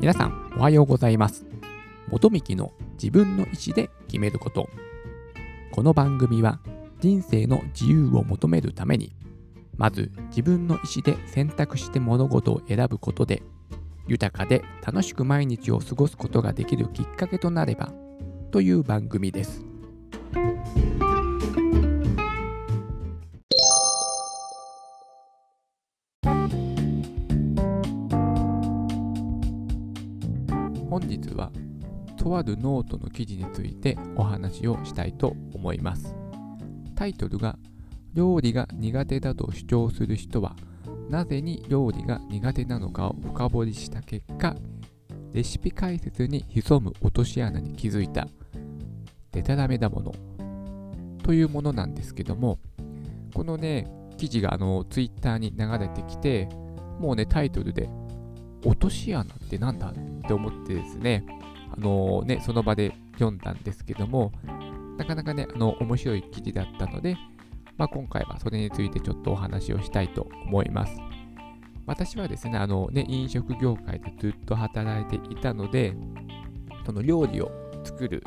皆さんおはようございます。元幹の自分の意思で決めること。この番組は人生の自由を求めるためにまず自分の意思で選択して物事を選ぶことで豊かで楽しく毎日を過ごすことができるきっかけとなればという番組です。とあるノートの記事についてお話をしたいと思います。タイトルが料理が苦手だと主張する人はなぜに料理が苦手なのかを深掘りした結果レシピ解説に潜む落とし穴に気づいたデタラメだものというものなんですけどもこのね記事があのツイッターに流れてきてもうねタイトルで落とし穴ってなんだ？って思ってですねあのねその場で読んだんですけどもなかなかねあの面白い記事だったのでまあ、今回はそれについてちょっとお話をしたいと思います。私はですね、あのね、飲食業界でずっと働いていたので、その料理を作る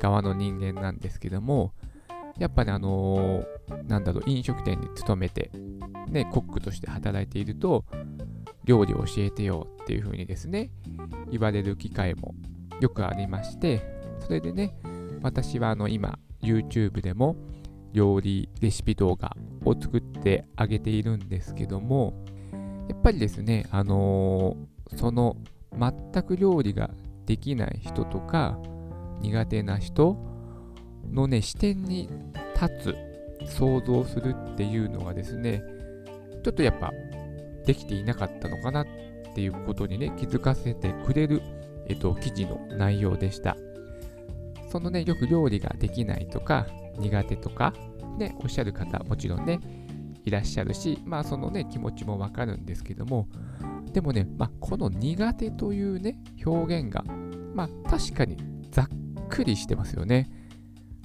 側の人間なんですけども、やっぱね、あのー、なんだろう、飲食店に勤めて、ね、コックとして働いていると、料理を教えてよっていう風にですね、言われる機会もよくありまして、それでね、私はあの今、YouTube でも、料理レシピ動画を作ってあげているんですけども、やっぱりですね、あのー、その全く料理ができない人とか苦手な人のね、視点に立つ、想像するっていうのがですね、ちょっとやっぱできていなかったのかなっていうことにね、気づかせてくれる、えっと、記事の内容でした。そのね、よく料理ができないとか、苦手とか、ね、おっしゃる方、もちろんね、いらっしゃるし、まあそのね、気持ちもわかるんですけども、でもね、まあ、この苦手というね、表現が、まあ確かにざっくりしてますよね。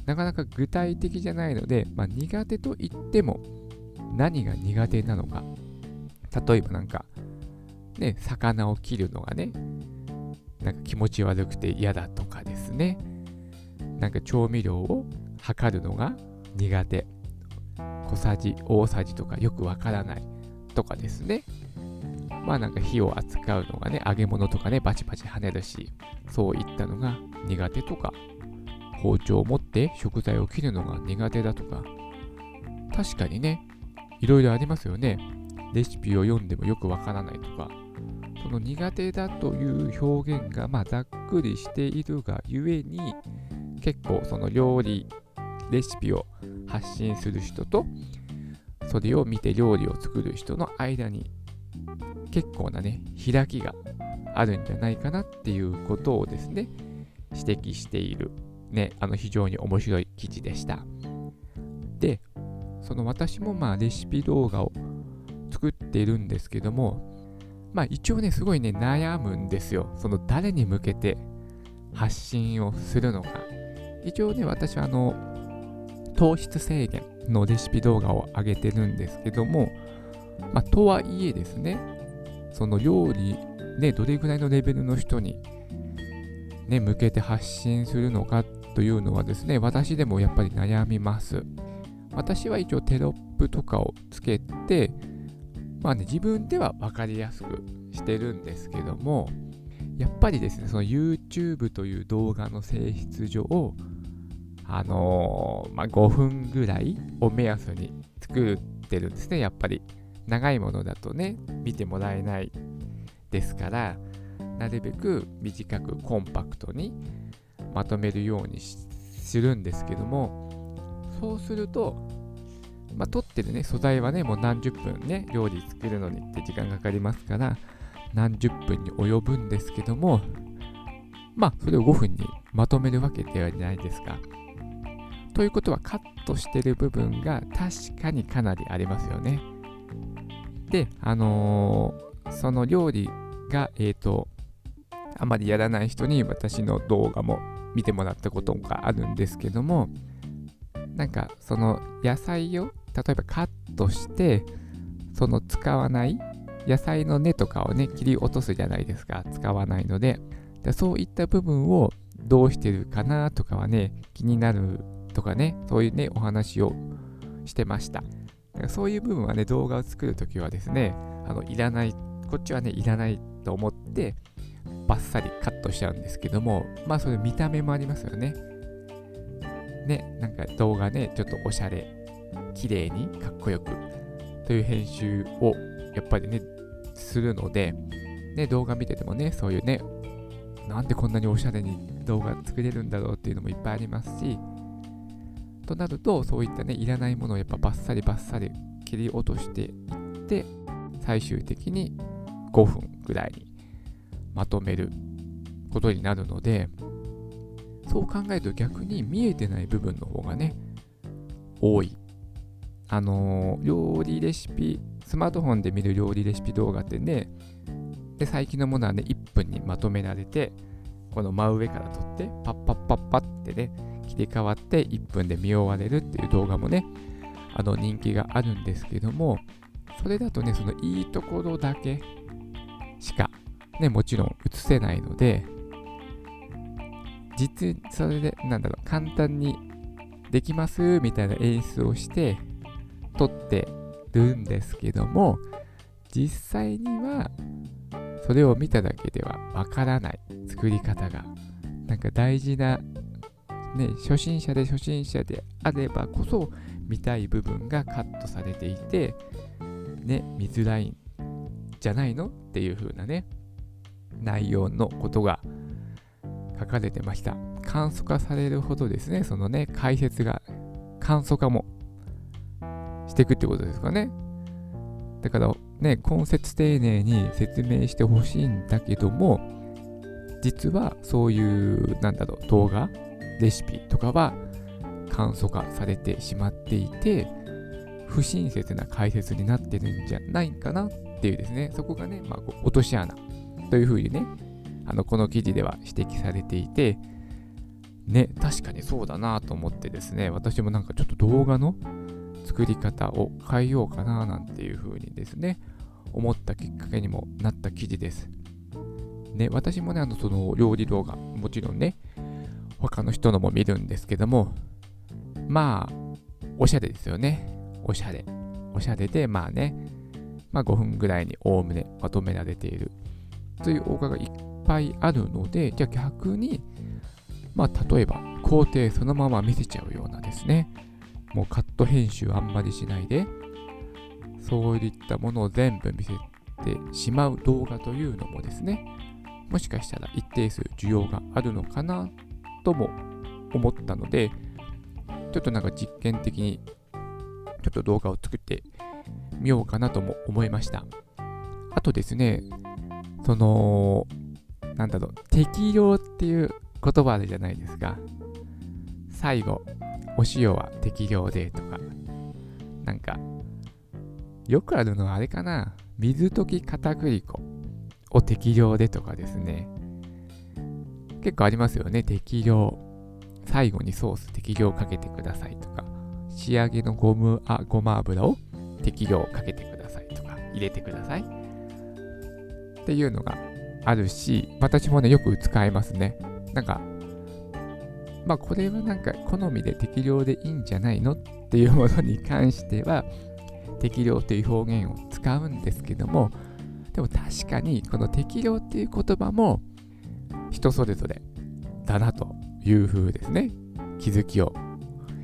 なかなか具体的じゃないので、まあ、苦手と言っても何が苦手なのか。例えばなんか、ね、魚を切るのがね、なんか気持ち悪くて嫌だとかですね。なんか調味料を測るのが苦手。小さじ大さじとかよくわからないとかですね。まあなんか火を扱うのがね揚げ物とかねバチバチ跳ねるしそういったのが苦手とか包丁を持って食材を切るのが苦手だとか。確かにねいろいろありますよね。レシピを読んでもよくわからないとか。の苦手だという表現がまあざっくりしているがゆえに結構その料理レシピを発信する人とそれを見て料理を作る人の間に結構なね開きがあるんじゃないかなっていうことをですね指摘しているねあの非常に面白い記事でした。でその私もまあレシピ動画を作っているんですけどもまあ一応ねすごいね悩むんですよ。その誰に向けて発信をするのか。一応ね私はあの糖質制限のレシピ動画を上げてるんですけども、まあ、とはいえですね、その料理でどれぐらいのレベルの人に、ね、向けて発信するのかというのはですね、私でもやっぱり悩みます。私は一応テロップとかをつけて、まあね、自分では分かりやすくしてるんですけども、やっぱりですね、その YouTube という動画の性質上、あのー、まあ、5分ぐらいを目安に作ってるんですね、やっぱり。長いものだとね、見てもらえないですから、なるべく短くコンパクトにまとめるようにするんですけども、そうすると、まあ、撮ってるね、素材はね、もう何十分ね、料理作るのにって時間かかりますから、何十分に及ぶんですけども、まあ、それを5分にまとめるわけではないですか。ということはカットしてる部分が確かにかなりありますよね。で、あのー、その料理が、えっ、ー、と、あまりやらない人に私の動画も見てもらったことがあるんですけども、なんかその野菜を例えばカットして、その使わない野菜の根とかをね、切り落とすじゃないですか。使わないので。でそういった部分をどうしてるかなとかはね、気になるとかね、そういうね、お話をしてました。そういう部分はね、動画を作るときはですね、あの、いらない、こっちはね、いらないと思って、バッサリカットしちゃうんですけども、まあ、それ見た目もありますよね。ね、なんか動画ね、ちょっとおしゃれ、綺麗に、かっこよく、という編集を、やっぱりね、するので、ね、動画見ててもね、そういうね、なんでこんなにおしゃれに動画作れるんだろうっていうのもいっぱいありますし、となると、そういったね、いらないものをやっぱバッサリバッサリ切り落としていって、最終的に5分ぐらいにまとめることになるので、そう考えると逆に見えてない部分の方がね、多い。あの、料理レシピ、スマートフォンで見る料理レシピ動画ってね、で最近のものはね、1分にまとめられて、この真上から撮って、パッパッパッパってね、切り替わって1分で見終われるっていう動画もね、あの人気があるんですけども、それだとね、そのいいところだけしか、ね、もちろん映せないので、実、それで、なんだろう、簡単にできますみたいな演出をして撮ってるんですけども、実際にはそれを見ただけではわからない作り方がなんか大事なね初心者で初心者であればこそ見たい部分がカットされていてね見づらいんじゃないのっていう風なね内容のことが書かれてました。簡素化されるほどですねそのね解説が簡素化もしていくってことですかね。だからね、根節丁寧に説明してほしいんだけども、実はそういう、なんだろう、動画、レシピとかは簡素化されてしまっていて、不親切な解説になってるんじゃないかなっていうですね、そこがね、まあ、落とし穴というふうにね、あのこの記事では指摘されていて、ね、確かにそうだなと思ってですね、私もなんかちょっと動画の作り方を変えようかななんていうふうにですね、思ったきっかけにもなった記事です。ね、私もね、あの、その料理動画、もちろんね、他の人のも見るんですけども、まあ、おしゃれですよね。おしゃれ。おしゃれで、まあね、まあ5分ぐらいにおおむねまとめられているという動画がいっぱいあるので、じゃあ逆に、まあ例えば工程そのまま見せちゃうようなですね、もうカット編集あんまりしないで、そういったものを全部見せてしまう動画というのもですね、もしかしたら一定数需要があるのかなとも思ったので、ちょっとなんか実験的にちょっと動画を作ってみようかなとも思いました。あとですね、その、なんだろう、適量っていう言葉あるじゃないですか。最後、お塩は適量でとか、なんか、よくあるのはあれかな、水溶き片栗粉を適量でとかですね、結構ありますよね、適量。最後にソース適量かけてくださいとか、仕上げのゴムあごま油を適量かけてくださいとか、入れてください。っていうのがあるし、私もね、よく使いますね。なんか、まあこれはなんか好みで適量でいいんじゃないのっていうものに関しては 適量という表現を使うんですけどもでも確かにこの適量っていう言葉も人それぞれだなという風ですね気づきを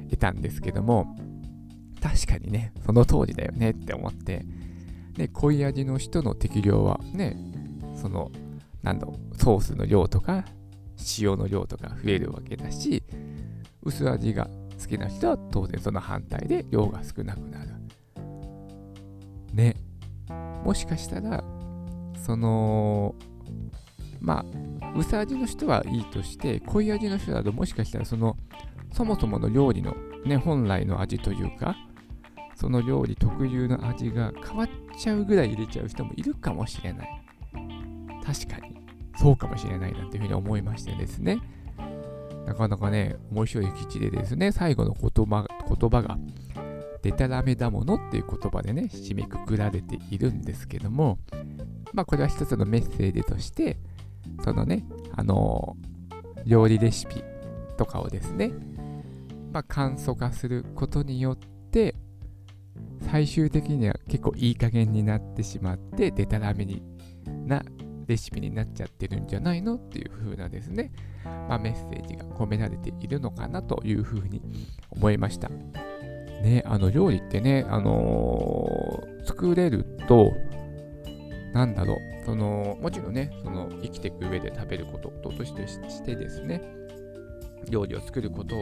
得たんですけども確かにねその通りだよねって思ってで濃い味の人の適量はねその何だソースの量とか塩の量とか増えるわけだし薄味が好きな人は当然その反対で量が少なくなる。ね。もしかしたらそのまあ薄味の人はいいとして濃い味の人だともしかしたらそのそもそもの料理のね本来の味というかその料理特有の味が変わっちゃうぐらい入れちゃう人もいるかもしれない。確かに。そうかもしれないなっていうふうに思いましてですね。なかなかね、面白い記事でですね、最後の言葉言葉が、でたらめだものっていう言葉でね、締めくくられているんですけども、まあこれは一つのメッセージとして、そのね、あのー、料理レシピとかをですね、まあ簡素化することによって、最終的には結構いい加減になってしまって、でたらめになレシピになっちゃってるんじゃないのっていう風なですね、まあ、メッセージが込められているのかなという風に思いました。ね、あの料理ってね、あのー、作れると、なんだろう、その、もちろんね、その生きていく上で食べることとしてですね、料理を作ること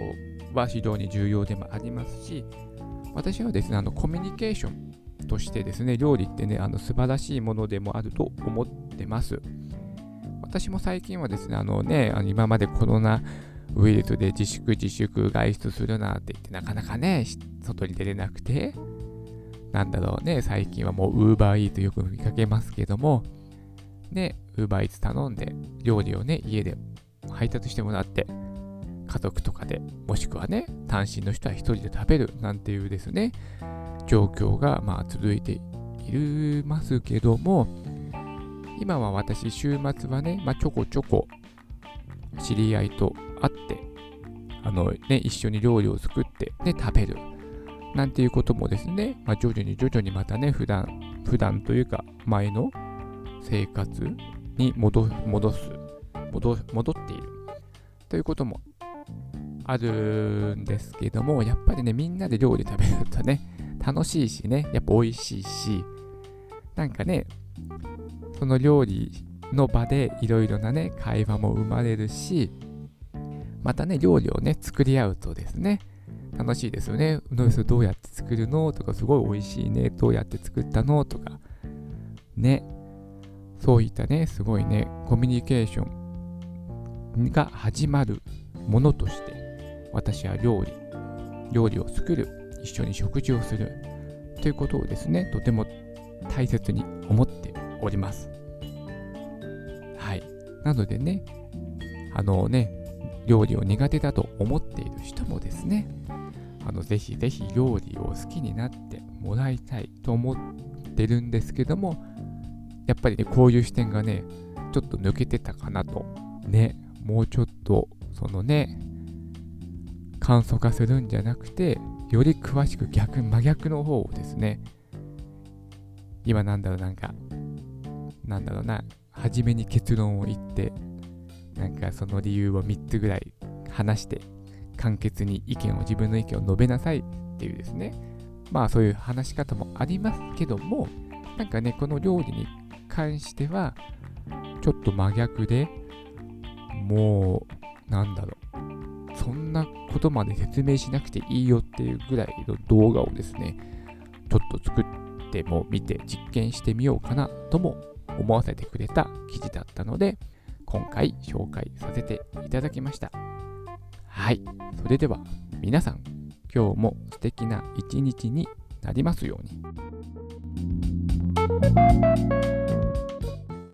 は非常に重要でもありますし、私はですね、あのコミュニケーションとしてですね、料理ってね、あの素晴らしいものでもあると思ってます。私も最近はですね、あのね、あの今までコロナウイルスで自粛自粛外出するなって言ってなかなかね、外に出れなくて、なんだろうね、最近はもう Uber Eats よく見かけますけども、ね、Uber Eats 頼んで料理をね、家で配達してもらって、家族とかで、もしくはね、単身の人は一人で食べるなんていうですね、状況がまあ続いていますけども、今は私、週末はね、まあ、ちょこちょこ知り合いと会って、あのね、一緒に料理を作って、ね、食べる。なんていうこともですね、まあ、徐々に徐々にまたね、普段、普段というか、前の生活に戻戻す戻、戻っている。ということもあるんですけども、やっぱりね、みんなで料理食べるとね、楽しいしね、やっぱ美味しいし、なんかね、その料理の場でいろいろなね、会話も生まれるし、またね、料理をね、作り合うとですね、楽しいですよね。うのそどうやって作るの？とか、すごい美味しいね。どうやって作ったの？とか、ね。そういったね、すごいね、コミュニケーションが始まるものとして、私は料理、料理を作る一緒に食事をするということをですね、とても大切に思っております。はい。なのでね、あのね、料理を苦手だと思っている人もですね、あのぜひぜひ料理を好きになってもらいたいと思ってるんですけども、やっぱりね、こういう視点がね、ちょっと抜けてたかなと。ね、もうちょっと、そのね、簡素化するんじゃなくて、より詳しく逆、真逆の方をですね、今なんだろう、なんか、なんだろうな、初めに結論を言って、なんかその理由を3つぐらい話して、簡潔に意見を、自分の意見を述べなさいっていうですね、まあそういう話し方もありますけども、なんかね、この料理に関しては、ちょっと真逆で、もう、なんだろう、ことまで説明しなくていいよっていうぐらいの動画をですね、ちょっと作っても見て実験してみようかなとも思わせてくれた記事だったので、今回紹介させていただきました。はい。それでは皆さん、今日も素敵な一日になりますように。